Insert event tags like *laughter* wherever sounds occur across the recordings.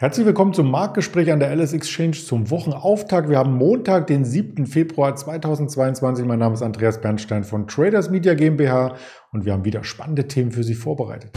Herzlich willkommen zum Marktgespräch an der LS Exchange zum Wochenauftakt. Wir haben Montag, den 7. Februar 2022. Mein Name ist Andreas Bernstein von Traders Media GmbH und wir haben wieder spannende Themen für Sie vorbereitet.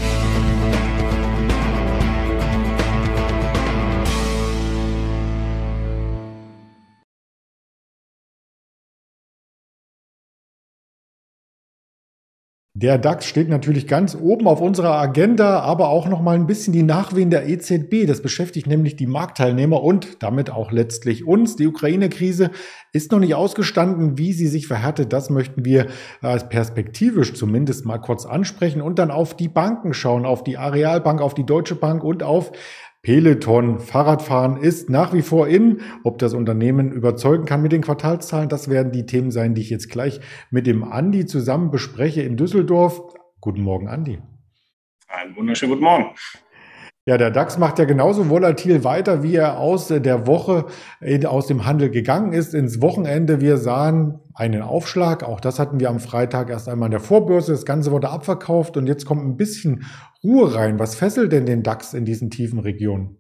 Der DAX steht natürlich ganz oben auf unserer Agenda, aber auch noch mal ein bisschen die Nachwehen der EZB. Das beschäftigt nämlich die Marktteilnehmer und damit auch letztlich uns. Die Ukraine-Krise ist noch nicht ausgestanden. Wie sie sich verhärtet, das möchten wir als perspektivisch zumindest mal kurz ansprechen und dann auf die Banken schauen, auf die Arealbank, auf die Deutsche Bank und auf Peloton, Fahrradfahren ist nach wie vor in. Ob das Unternehmen überzeugen kann mit den Quartalszahlen, das werden die Themen sein, die ich jetzt gleich mit dem Andi zusammen bespreche in Düsseldorf. Guten Morgen, Andi. Einen wunderschönen guten Morgen. Ja, der DAX macht ja genauso volatil weiter, wie er aus der Woche aus dem Handel gegangen ist ins Wochenende. Wir sahen einen Aufschlag. Auch das hatten wir am Freitag erst einmal in der Vorbörse. Das Ganze wurde abverkauft und jetzt kommt ein bisschen Ruhe rein. Was fesselt denn den DAX in diesen tiefen Regionen?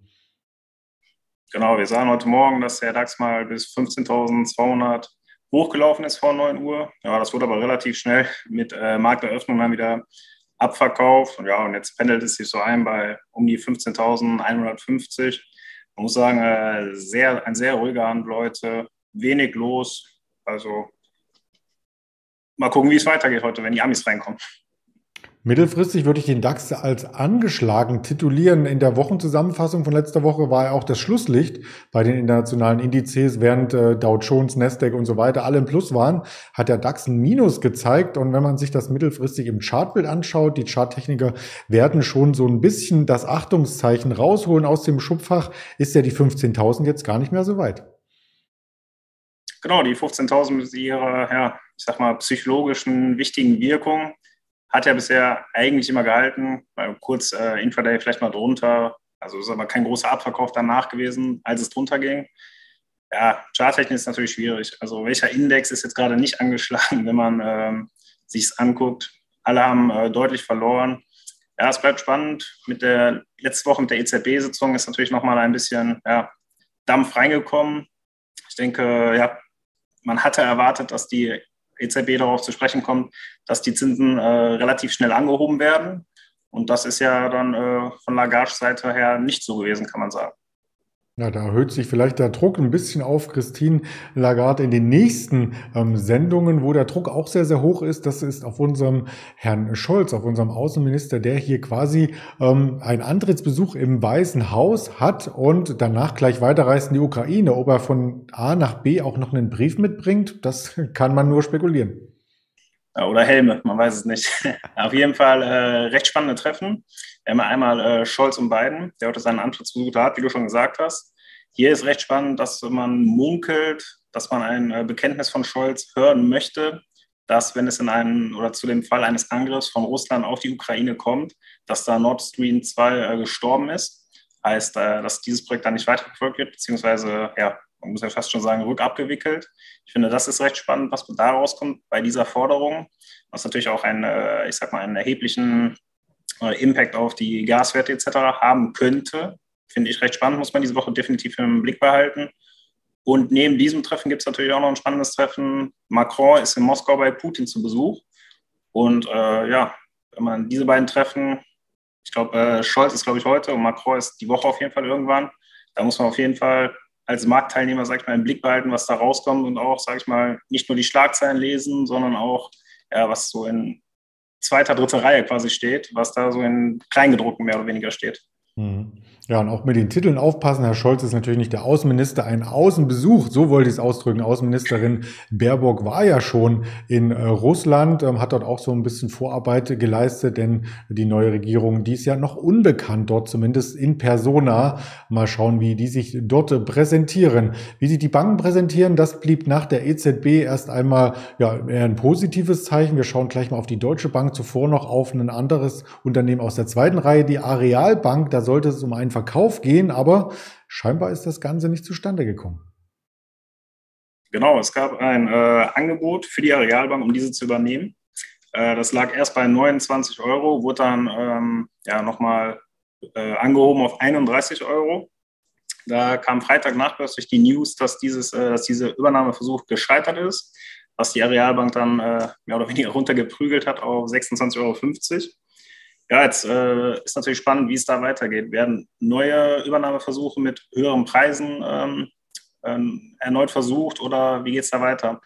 Genau, wir sahen heute Morgen, dass der DAX mal bis 15.200 hochgelaufen ist vor 9 Uhr. Ja, das wurde aber relativ schnell mit äh, Markteröffnung dann wieder Abverkauf. Und ja, und jetzt pendelt es sich so ein bei um die 15.150. Man muss sagen, äh, sehr, ein sehr ruhiger Handel heute, wenig los. Also mal gucken, wie es weitergeht heute, wenn die Amis reinkommen. Mittelfristig würde ich den DAX als angeschlagen titulieren. In der Wochenzusammenfassung von letzter Woche war er auch das Schlusslicht bei den internationalen Indizes, während äh, Dow Jones, Nasdaq und so weiter alle im Plus waren, hat der DAX ein Minus gezeigt. Und wenn man sich das mittelfristig im Chartbild anschaut, die Charttechniker werden schon so ein bisschen das Achtungszeichen rausholen aus dem Schubfach, ist ja die 15.000 jetzt gar nicht mehr so weit. Genau, die 15.000 mit ihrer, ja, ich sag mal, psychologischen wichtigen Wirkung hat ja bisher eigentlich immer gehalten, kurz äh, Intraday vielleicht mal drunter. Also ist aber kein großer Abverkauf danach gewesen, als es drunter ging. Ja, Charttechnik ist natürlich schwierig. Also welcher Index ist jetzt gerade nicht angeschlagen, *laughs* wenn man ähm, sich es anguckt? Alle haben äh, deutlich verloren. Ja, es bleibt spannend. Mit der letzte Woche mit der EZB-Sitzung ist natürlich nochmal ein bisschen ja, Dampf reingekommen. Ich denke, ja, man hatte erwartet, dass die EZB darauf zu sprechen kommt, dass die Zinsen äh, relativ schnell angehoben werden. Und das ist ja dann äh, von Lagarde Seite her nicht so gewesen, kann man sagen. Ja, da erhöht sich vielleicht der Druck ein bisschen auf Christine Lagarde in den nächsten ähm, Sendungen, wo der Druck auch sehr, sehr hoch ist. Das ist auf unserem Herrn Scholz, auf unserem Außenminister, der hier quasi ähm, einen Antrittsbesuch im Weißen Haus hat und danach gleich weiterreist in die Ukraine. Ob er von A nach B auch noch einen Brief mitbringt, das *laughs* kann man nur spekulieren. Oder Helme, man weiß es nicht. *laughs* auf jeden Fall äh, recht spannende Treffen. Einmal äh, Scholz und Biden, der heute seinen Antrittsbesuch hat, wie du schon gesagt hast. Hier ist recht spannend, dass man munkelt, dass man ein äh, Bekenntnis von Scholz hören möchte, dass wenn es in einen oder zu dem Fall eines Angriffs von Russland auf die Ukraine kommt, dass da Nord Stream 2 äh, gestorben ist. Heißt, äh, dass dieses Projekt dann nicht weiterverfolgt wird, beziehungsweise, ja, man muss ja fast schon sagen, rückabgewickelt. Ich finde, das ist recht spannend, was da rauskommt bei dieser Forderung, was natürlich auch einen, äh, ich sag mal, einen erheblichen äh, Impact auf die Gaswerte etc. haben könnte. Finde ich recht spannend, muss man diese Woche definitiv im Blick behalten. Und neben diesem Treffen gibt es natürlich auch noch ein spannendes Treffen. Macron ist in Moskau bei Putin zu Besuch. Und äh, ja, wenn man diese beiden Treffen, ich glaube, äh, Scholz ist, glaube ich, heute und Macron ist die Woche auf jeden Fall irgendwann. Da muss man auf jeden Fall als Marktteilnehmer, sag ich mal, im Blick behalten, was da rauskommt und auch, sag ich mal, nicht nur die Schlagzeilen lesen, sondern auch, ja, was so in zweiter, dritter Reihe quasi steht, was da so in Kleingedruckten mehr oder weniger steht. Mhm. Ja, und auch mit den Titeln aufpassen. Herr Scholz ist natürlich nicht der Außenminister, ein Außenbesuch, so wollte ich es ausdrücken. Außenministerin Baerbock war ja schon in äh, Russland, ähm, hat dort auch so ein bisschen Vorarbeit geleistet, denn die neue Regierung, die ist ja noch unbekannt dort, zumindest in Persona. Mal schauen, wie die sich dort präsentieren. Wie sich die Banken präsentieren, das blieb nach der EZB erst einmal ja eher ein positives Zeichen. Wir schauen gleich mal auf die Deutsche Bank, zuvor noch auf ein anderes Unternehmen aus der zweiten Reihe, die Arealbank. Da sollte es um einen Verkauf gehen, aber scheinbar ist das Ganze nicht zustande gekommen. Genau, es gab ein äh, Angebot für die Arealbank, um diese zu übernehmen. Äh, das lag erst bei 29 Euro, wurde dann ähm, ja, nochmal äh, angehoben auf 31 Euro. Da kam Freitag nachbörslich die News, dass, dieses, äh, dass dieser Übernahmeversuch gescheitert ist, was die Arealbank dann äh, mehr oder weniger runtergeprügelt hat auf 26,50 Euro. Ja, jetzt äh, ist natürlich spannend, wie es da weitergeht. Werden neue Übernahmeversuche mit höheren Preisen ähm, ähm, erneut versucht oder wie geht es da weiter?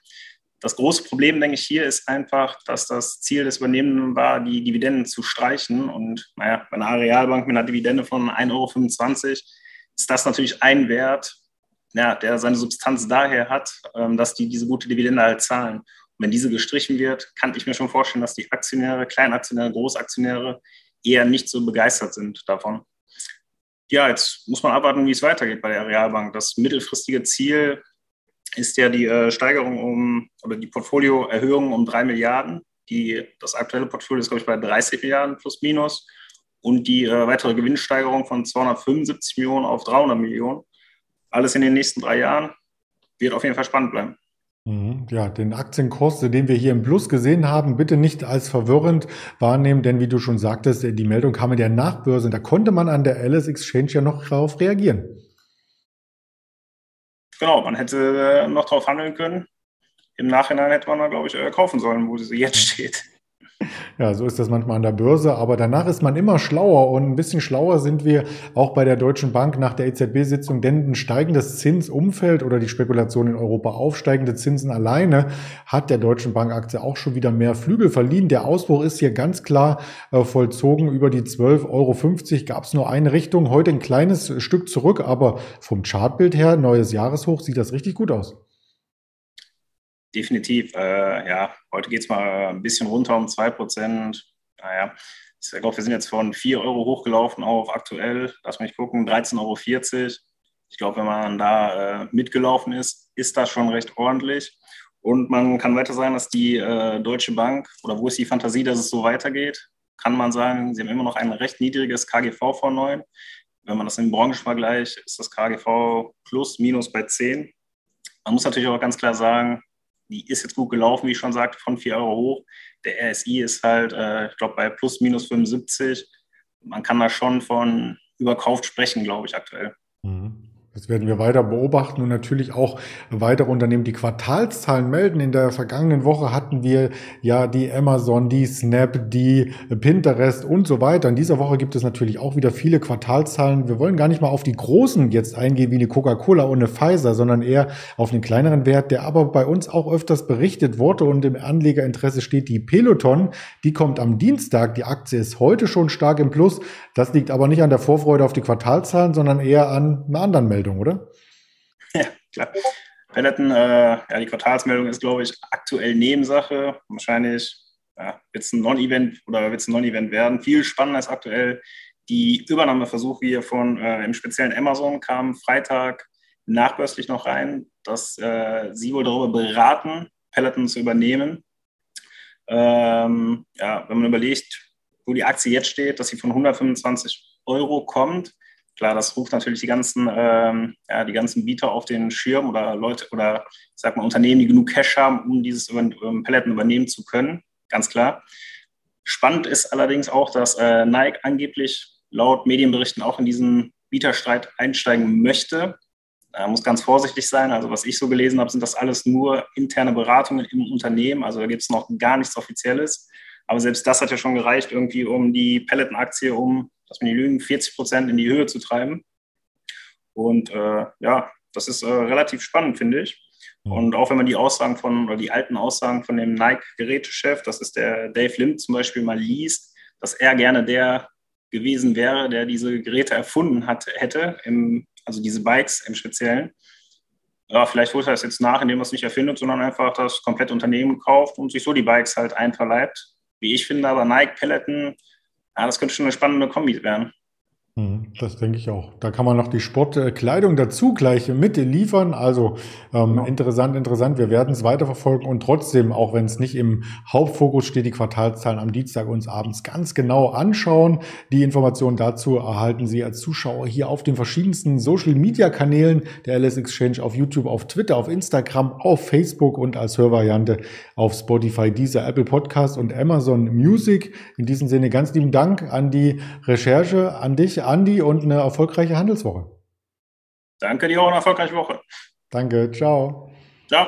Das große Problem, denke ich, hier ist einfach, dass das Ziel des Übernehmenden war, die Dividenden zu streichen. Und naja, bei einer Arealbank mit einer Dividende von 1,25 Euro ist das natürlich ein Wert, ja, der seine Substanz daher hat, ähm, dass die diese gute Dividende halt zahlen. Wenn diese gestrichen wird, kann ich mir schon vorstellen, dass die Aktionäre, Kleinaktionäre, Großaktionäre eher nicht so begeistert sind davon. Ja, jetzt muss man abwarten, wie es weitergeht bei der Realbank. Das mittelfristige Ziel ist ja die äh, Steigerung um oder die Portfolioerhöhung um drei Milliarden. Die, das aktuelle Portfolio ist, glaube ich, bei 30 Milliarden plus minus und die äh, weitere Gewinnsteigerung von 275 Millionen auf 300 Millionen. Alles in den nächsten drei Jahren wird auf jeden Fall spannend bleiben. Mhm. Ja, den Aktienkurs, den wir hier im Plus gesehen haben, bitte nicht als verwirrend wahrnehmen, denn wie du schon sagtest, die Meldung kam in der Nachbörse. Da konnte man an der LS Exchange ja noch darauf reagieren. Genau, man hätte äh, noch darauf handeln können. Im Nachhinein hätte man, glaube ich, äh, kaufen sollen, wo sie jetzt steht. Ja, so ist das manchmal an der Börse, aber danach ist man immer schlauer und ein bisschen schlauer sind wir auch bei der Deutschen Bank nach der EZB-Sitzung, denn ein steigendes Zinsumfeld oder die Spekulation in Europa aufsteigende Zinsen alleine hat der Deutschen Bank-Aktie auch schon wieder mehr Flügel verliehen. Der Ausbruch ist hier ganz klar äh, vollzogen. Über die 12,50 Euro gab es nur eine Richtung, heute ein kleines Stück zurück, aber vom Chartbild her, neues Jahreshoch, sieht das richtig gut aus definitiv. Äh, ja, heute geht es mal ein bisschen runter um 2%. Naja, ich glaube, wir sind jetzt von 4 Euro hochgelaufen auf aktuell, lass mich gucken, 13,40 Euro. Ich glaube, wenn man da äh, mitgelaufen ist, ist das schon recht ordentlich. Und man kann weiter sagen, dass die äh, Deutsche Bank, oder wo ist die Fantasie, dass es so weitergeht, kann man sagen, sie haben immer noch ein recht niedriges KGV von 9. Wenn man das im Branchenvergleich, ist das KGV plus minus bei 10. Man muss natürlich auch ganz klar sagen, die ist jetzt gut gelaufen, wie ich schon sagte, von 4 Euro hoch. Der RSI ist halt, äh, ich glaube, bei plus minus 75. Man kann da schon von überkauft sprechen, glaube ich, aktuell. Mhm. Das werden wir weiter beobachten und natürlich auch weitere Unternehmen, die Quartalszahlen melden. In der vergangenen Woche hatten wir ja die Amazon, die Snap, die Pinterest und so weiter. In dieser Woche gibt es natürlich auch wieder viele Quartalszahlen. Wir wollen gar nicht mal auf die großen jetzt eingehen, wie eine Coca-Cola und eine Pfizer, sondern eher auf den kleineren Wert, der aber bei uns auch öfters berichtet wurde und im Anlegerinteresse steht die Peloton. Die kommt am Dienstag. Die Aktie ist heute schon stark im Plus. Das liegt aber nicht an der Vorfreude auf die Quartalzahlen, sondern eher an einer anderen Meldung. Meldung, oder? Ja, klar. Peloton, äh, ja, die Quartalsmeldung ist, glaube ich, aktuell Nebensache. Wahrscheinlich ja, wird es ein Non-Event oder wird es ein Non-Event werden. Viel spannender ist aktuell die Übernahmeversuche hier von äh, im speziellen Amazon kam Freitag nachbörslich noch rein, dass äh, sie wohl darüber beraten, Peloton zu übernehmen. Ähm, ja, wenn man überlegt, wo die Aktie jetzt steht, dass sie von 125 Euro kommt, Klar, das ruft natürlich die ganzen, ähm, ja, die ganzen Bieter auf den Schirm oder Leute oder ich sag mal Unternehmen, die genug Cash haben, um dieses ähm, Paletten übernehmen zu können. Ganz klar. Spannend ist allerdings auch, dass äh, Nike angeblich laut Medienberichten auch in diesen Bieterstreit einsteigen möchte. Er muss ganz vorsichtig sein. Also was ich so gelesen habe, sind das alles nur interne Beratungen im Unternehmen. Also da gibt es noch gar nichts Offizielles. Aber selbst das hat ja schon gereicht, irgendwie um die Peloton-Aktie um dass man die Lügen 40 Prozent in die Höhe zu treiben. Und äh, ja, das ist äh, relativ spannend, finde ich. Und auch wenn man die Aussagen von, oder die alten Aussagen von dem Nike-Gerätechef, das ist der Dave Lim zum Beispiel, mal liest, dass er gerne der gewesen wäre, der diese Geräte erfunden hat, hätte, im, also diese Bikes im Speziellen. Ja, vielleicht holt er das jetzt nach, indem er es nicht erfindet, sondern einfach das komplette Unternehmen kauft und sich so die Bikes halt einverleibt. Wie ich finde, aber Nike Peloton ja, das könnte schon eine spannende Kombi werden. Mhm, das denke ich auch. Da kann man noch die Sportkleidung dazu gleich mit liefern. Also ähm, genau. interessant, interessant. Wir werden es weiterverfolgen und trotzdem, auch wenn es nicht im Hauptfokus steht, die Quartalszahlen am Dienstag uns abends ganz genau anschauen. Die Informationen dazu erhalten Sie als Zuschauer hier auf den verschiedensten Social-Media-Kanälen der LS Exchange auf YouTube, auf Twitter, auf Instagram, auf Facebook und als Hörvariante auf Spotify, dieser Apple Podcast und Amazon Music. In diesem Sinne ganz lieben Dank an die Recherche, an dich, Andi und eine erfolgreiche Handelswoche. Danke dir auch eine erfolgreiche Woche. Danke, ciao. Ciao.